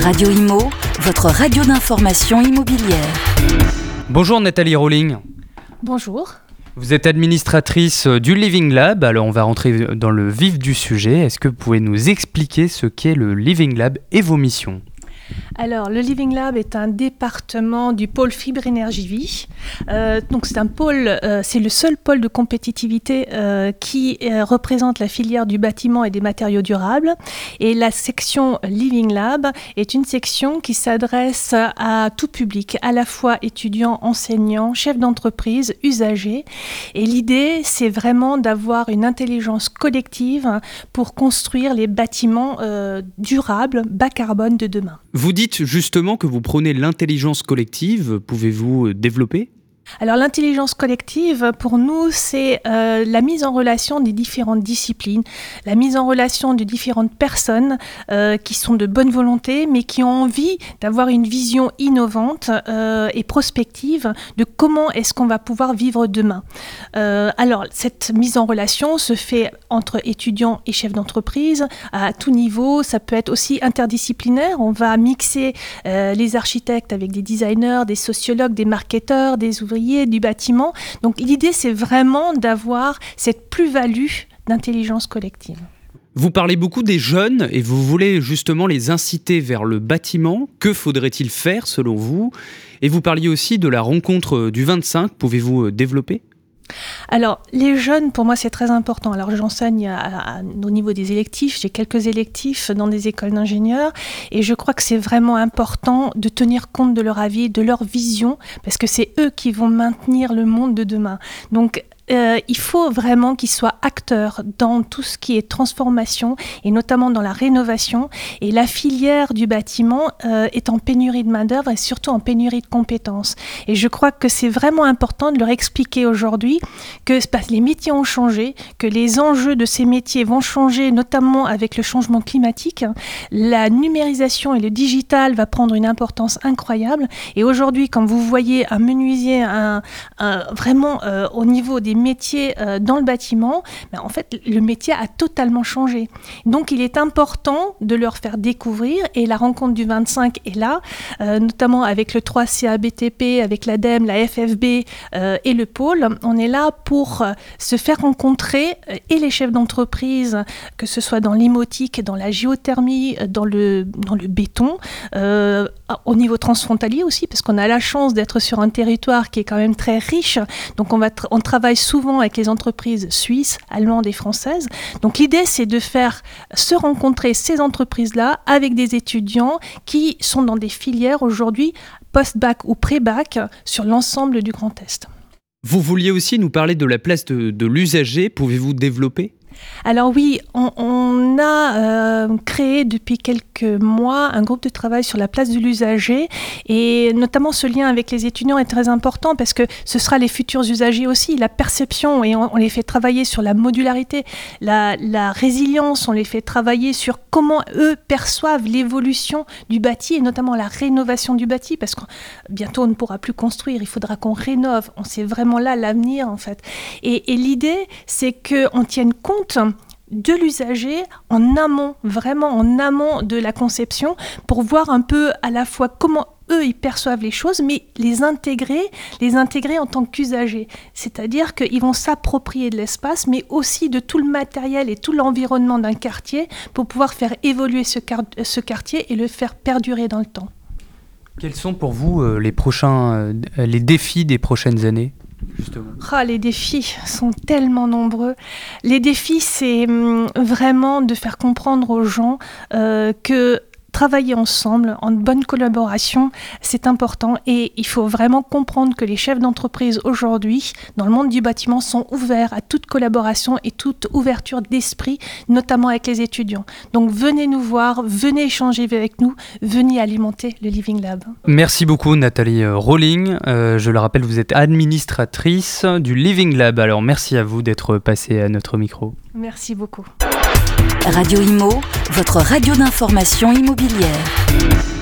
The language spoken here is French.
Radio Imo, votre radio d'information immobilière. Bonjour Nathalie Rowling. Bonjour. Vous êtes administratrice du Living Lab, alors on va rentrer dans le vif du sujet. Est-ce que vous pouvez nous expliquer ce qu'est le Living Lab et vos missions? Alors, le Living Lab est un département du pôle Fibre Énergie Vie. Euh, donc, c'est un pôle, euh, c'est le seul pôle de compétitivité euh, qui représente la filière du bâtiment et des matériaux durables. Et la section Living Lab est une section qui s'adresse à tout public, à la fois étudiants, enseignants, chefs d'entreprise, usagers. Et l'idée, c'est vraiment d'avoir une intelligence collective pour construire les bâtiments durables, bas carbone de demain. Vous dites justement que vous prenez l'intelligence collective. Pouvez-vous développer? Alors l'intelligence collective, pour nous, c'est euh, la mise en relation des différentes disciplines, la mise en relation de différentes personnes euh, qui sont de bonne volonté, mais qui ont envie d'avoir une vision innovante euh, et prospective de comment est-ce qu'on va pouvoir vivre demain. alors cette mise en relation se fait entre étudiants et chefs d'entreprise à tout niveau. Ça peut être aussi interdisciplinaire. On va mixer les architectes avec des designers, des sociologues, des marketeurs, des ouvriers du bâtiment. Donc l'idée, c'est vraiment d'avoir cette plus-value d'intelligence collective. Vous parlez beaucoup des jeunes et vous voulez justement les inciter vers le bâtiment. Que faudrait-il faire selon vous? Et vous parliez aussi de la rencontre du 25. Pouvez-vous développer? Alors, les jeunes, pour moi, c'est très important. Alors, j'enseigne au niveau des électifs. J'ai quelques électifs dans des écoles d'ingénieurs. Et je crois que c'est vraiment important de tenir compte de leur avis, de leur vision, parce que c'est eux qui vont maintenir le monde de demain. Donc, euh, il faut vraiment qu'ils soient acteurs dans tout ce qui est transformation et notamment dans la rénovation. Et la filière du bâtiment euh, est en pénurie de main-d'œuvre et surtout en pénurie de compétences. Et je crois que c'est vraiment important de leur expliquer aujourd'hui que les métiers ont changé, que les enjeux de ces métiers vont changer, notamment avec le changement climatique. La numérisation et le digital va prendre une importance incroyable. Et aujourd'hui, quand vous voyez un menuisier vraiment euh, au niveau des métiers euh, dans le bâtiment, ben, en fait, le métier a totalement changé. Donc, il est important de leur faire découvrir, et la rencontre du 25 est là, euh, notamment avec le 3CABTP, avec l'ADEME, la FFB euh, et le pôle. On est là pour se faire rencontrer et les chefs d'entreprise, que ce soit dans l'imotique, dans la géothermie, dans le, dans le béton, au niveau transfrontalier aussi, parce qu'on a la chance d'être sur un territoire qui est quand même très riche. Donc, on, va on travaille souvent avec les entreprises suisses, allemandes et françaises. Donc l'idée, c'est de faire se rencontrer ces entreprises-là avec des étudiants qui sont dans des filières aujourd'hui post-bac ou pré-bac sur l'ensemble du Grand Est. Vous vouliez aussi nous parler de la place de, de l'usager. Pouvez-vous développer? Alors oui, on, a euh, créé depuis quelques mois un groupe de travail sur la place de l'usager. Et notamment ce lien avec les étudiants est très important parce que ce sera les futurs usagers aussi, la perception et on, les fait travailler sur la modularité, la, résilience, on les fait travailler sur comment eux perçoivent l'évolution du bâti et notamment la rénovation du bâti. Parce que bientôt on ne pourra plus construire, il faudra qu'on rénove, on sait vraiment là l'avenir en fait. Et, et l'idée c'est qu'on tienne compte de l'usager en amont, vraiment en amont de la conception, pour voir un peu à la fois comment eux ils perçoivent les choses, mais les intégrer, les intégrer en tant qu'usagers. C'est-à-dire qu'ils vont s'approprier de l'espace, mais aussi de tout le matériel et tout l'environnement d'un quartier pour pouvoir faire évoluer ce, quartier et le faire perdurer dans le temps. Quels sont pour vous euh, les prochains, euh, les défis des prochaines années? Ah, les défis sont tellement nombreux. Les défis, c'est hum, vraiment de faire comprendre aux gens euh, que travailler ensemble, en bonne collaboration, c'est important et il faut vraiment comprendre que les chefs d'entreprise aujourd'hui, dans le monde du bâtiment, sont ouverts à toute collaboration et toute ouverture d'esprit, notamment avec les étudiants. Donc venez nous voir, venez échanger avec nous, venez alimenter le Living Lab. Merci beaucoup Nathalie euh, Rolling. Euh, je le rappelle, vous êtes administratrice du Living Lab. Alors merci à vous d'être passée à notre micro. Merci beaucoup. Radio Imo, votre radio d'information immobilière.